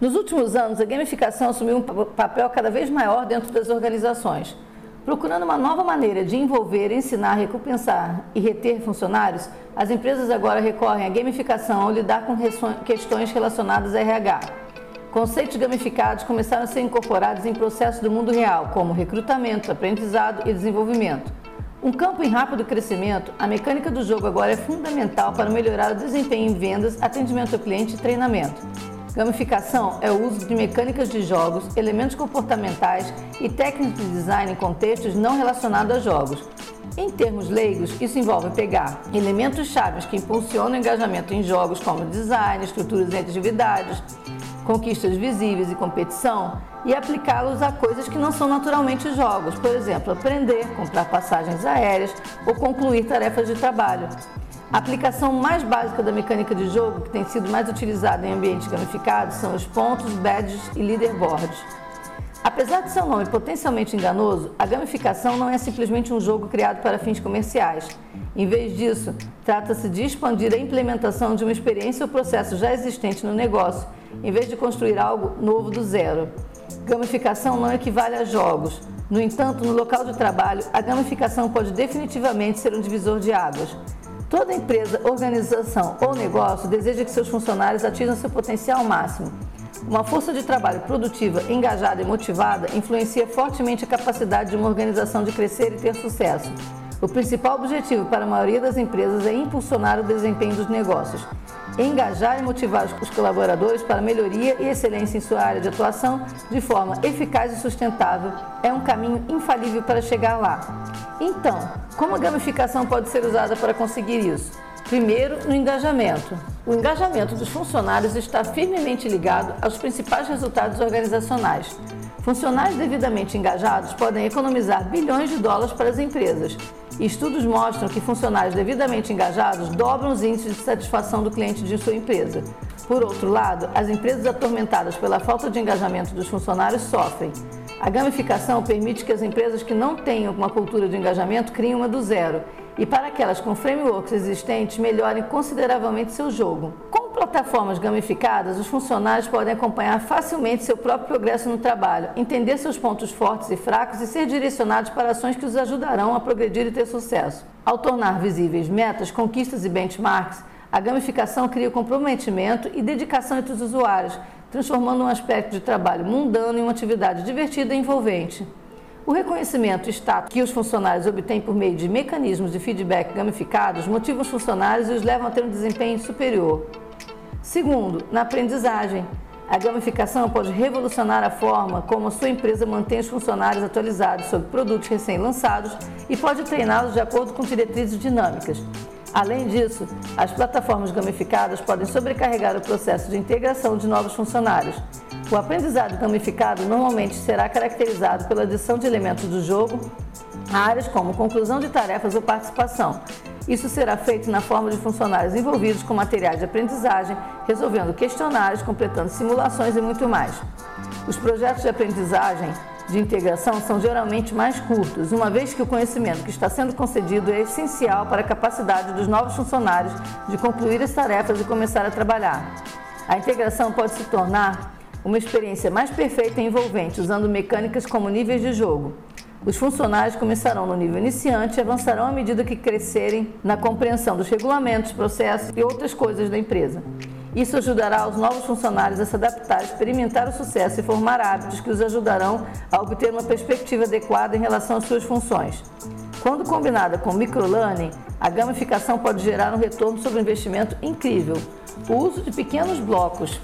Nos últimos anos, a gamificação assumiu um papel cada vez maior dentro das organizações. Procurando uma nova maneira de envolver, ensinar, recompensar e reter funcionários, as empresas agora recorrem à gamificação ao lidar com questões relacionadas a RH. Conceitos gamificados começaram a ser incorporados em processos do mundo real, como recrutamento, aprendizado e desenvolvimento. Um campo em rápido crescimento, a mecânica do jogo agora é fundamental para melhorar o desempenho em vendas, atendimento ao cliente e treinamento. Gamificação é o uso de mecânicas de jogos, elementos comportamentais e técnicas de design em contextos não relacionados a jogos. Em termos leigos, isso envolve pegar elementos chaves que impulsionam o engajamento em jogos como design, estruturas e atividades, conquistas visíveis e competição e aplicá-los a coisas que não são naturalmente jogos, por exemplo, aprender, comprar passagens aéreas ou concluir tarefas de trabalho. A aplicação mais básica da mecânica de jogo, que tem sido mais utilizada em ambientes gamificados, são os pontos, badges e leaderboards. Apesar de seu nome potencialmente enganoso, a gamificação não é simplesmente um jogo criado para fins comerciais. Em vez disso, trata-se de expandir a implementação de uma experiência ou processo já existente no negócio, em vez de construir algo novo do zero. Gamificação não equivale a jogos. No entanto, no local de trabalho, a gamificação pode definitivamente ser um divisor de águas. Toda empresa, organização ou negócio deseja que seus funcionários atinjam seu potencial máximo. Uma força de trabalho produtiva, engajada e motivada influencia fortemente a capacidade de uma organização de crescer e ter sucesso. O principal objetivo para a maioria das empresas é impulsionar o desempenho dos negócios, engajar e motivar os colaboradores para melhoria e excelência em sua área de atuação de forma eficaz e sustentável é um caminho infalível para chegar lá. Então, como a gamificação pode ser usada para conseguir isso? Primeiro, no engajamento. O engajamento dos funcionários está firmemente ligado aos principais resultados organizacionais. Funcionários devidamente engajados podem economizar bilhões de dólares para as empresas. Estudos mostram que funcionários devidamente engajados dobram os índices de satisfação do cliente de sua empresa. Por outro lado, as empresas atormentadas pela falta de engajamento dos funcionários sofrem. A gamificação permite que as empresas que não tenham uma cultura de engajamento criem uma do zero e para aquelas com frameworks existentes melhorem consideravelmente seu jogo. Plataformas gamificadas, os funcionários podem acompanhar facilmente seu próprio progresso no trabalho, entender seus pontos fortes e fracos e ser direcionados para ações que os ajudarão a progredir e ter sucesso. Ao tornar visíveis metas, conquistas e benchmarks, a gamificação cria comprometimento e dedicação entre os usuários, transformando um aspecto de trabalho mundano em uma atividade divertida e envolvente. O reconhecimento e status que os funcionários obtêm por meio de mecanismos de feedback gamificados motiva os funcionários e os levam a ter um desempenho superior. Segundo, na aprendizagem. A gamificação pode revolucionar a forma como a sua empresa mantém os funcionários atualizados sobre produtos recém-lançados e pode treiná-los de acordo com diretrizes dinâmicas. Além disso, as plataformas gamificadas podem sobrecarregar o processo de integração de novos funcionários. O aprendizado gamificado normalmente será caracterizado pela adição de elementos do jogo a áreas como conclusão de tarefas ou participação. Isso será feito na forma de funcionários envolvidos com materiais de aprendizagem, resolvendo questionários, completando simulações e muito mais. Os projetos de aprendizagem de integração são geralmente mais curtos, uma vez que o conhecimento que está sendo concedido é essencial para a capacidade dos novos funcionários de concluir as tarefas e começar a trabalhar. A integração pode se tornar uma experiência mais perfeita e envolvente, usando mecânicas como níveis de jogo. Os funcionários começarão no nível iniciante e avançarão à medida que crescerem na compreensão dos regulamentos, processos e outras coisas da empresa. Isso ajudará os novos funcionários a se adaptar, experimentar o sucesso e formar hábitos que os ajudarão a obter uma perspectiva adequada em relação às suas funções. Quando combinada com microlearning, a gamificação pode gerar um retorno sobre o investimento incrível. O uso de pequenos blocos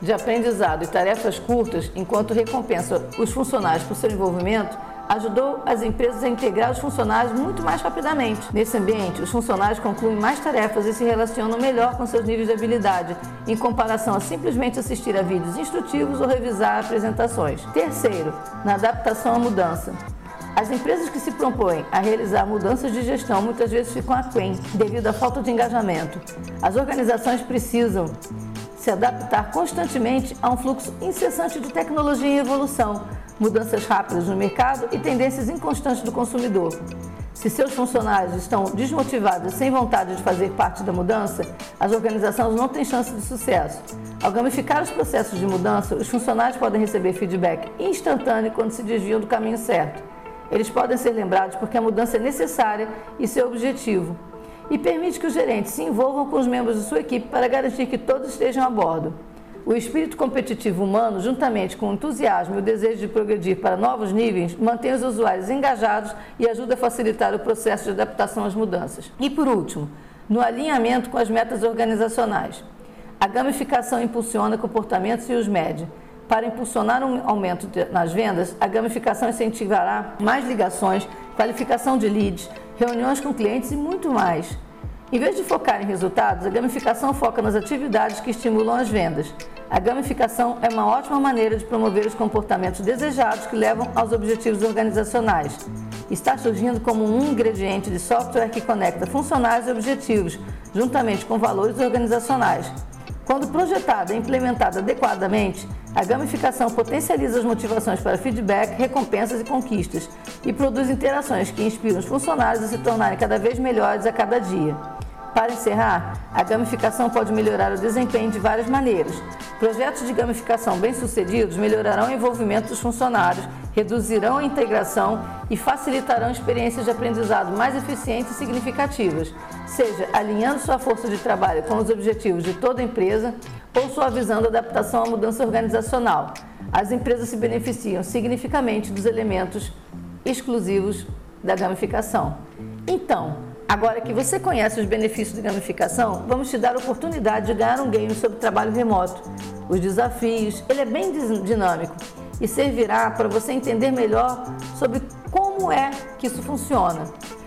de aprendizado e tarefas curtas, enquanto recompensa os funcionários por seu envolvimento, ajudou as empresas a integrar os funcionários muito mais rapidamente. Nesse ambiente, os funcionários concluem mais tarefas e se relacionam melhor com seus níveis de habilidade, em comparação a simplesmente assistir a vídeos instrutivos ou revisar apresentações. Terceiro, na adaptação à mudança. As empresas que se propõem a realizar mudanças de gestão muitas vezes ficam aquém devido à falta de engajamento. As organizações precisam se adaptar constantemente a um fluxo incessante de tecnologia e evolução, mudanças rápidas no mercado e tendências inconstantes do consumidor. Se seus funcionários estão desmotivados e sem vontade de fazer parte da mudança, as organizações não têm chance de sucesso. Ao gamificar os processos de mudança, os funcionários podem receber feedback instantâneo quando se desviam do caminho certo. Eles podem ser lembrados porque a mudança é necessária e seu objetivo. E permite que os gerentes se envolvam com os membros de sua equipe para garantir que todos estejam a bordo. O espírito competitivo humano, juntamente com o entusiasmo e o desejo de progredir para novos níveis, mantém os usuários engajados e ajuda a facilitar o processo de adaptação às mudanças. E por último, no alinhamento com as metas organizacionais. A gamificação impulsiona comportamentos e os mede. Para impulsionar um aumento nas vendas, a gamificação incentivará mais ligações, qualificação de leads, reuniões com clientes e muito mais. Em vez de focar em resultados, a gamificação foca nas atividades que estimulam as vendas. A gamificação é uma ótima maneira de promover os comportamentos desejados que levam aos objetivos organizacionais. Está surgindo como um ingrediente de software que conecta funcionários e objetivos, juntamente com valores organizacionais. Quando projetada e implementada adequadamente, a gamificação potencializa as motivações para feedback, recompensas e conquistas e produz interações que inspiram os funcionários a se tornarem cada vez melhores a cada dia. Para encerrar, a gamificação pode melhorar o desempenho de várias maneiras. Projetos de gamificação bem-sucedidos melhorarão o envolvimento dos funcionários, reduzirão a integração e facilitarão experiências de aprendizado mais eficientes e significativas, seja alinhando sua força de trabalho com os objetivos de toda a empresa ou suavizando a adaptação à mudança organizacional. As empresas se beneficiam significativamente dos elementos exclusivos da gamificação. Então, Agora que você conhece os benefícios de gamificação, vamos te dar a oportunidade de ganhar um game sobre trabalho remoto, os desafios, ele é bem dinâmico e servirá para você entender melhor sobre como é que isso funciona.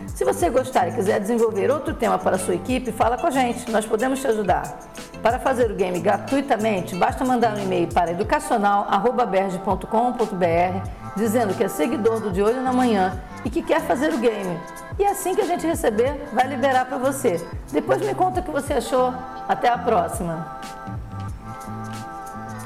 Se você gostar e quiser desenvolver outro tema para a sua equipe, fala com a gente, nós podemos te ajudar. Para fazer o game gratuitamente, basta mandar um e-mail para educacional.berge.com.br dizendo que é seguidor do De Olho na Manhã e que quer fazer o game. E assim que a gente receber, vai liberar para você. Depois me conta o que você achou. Até a próxima!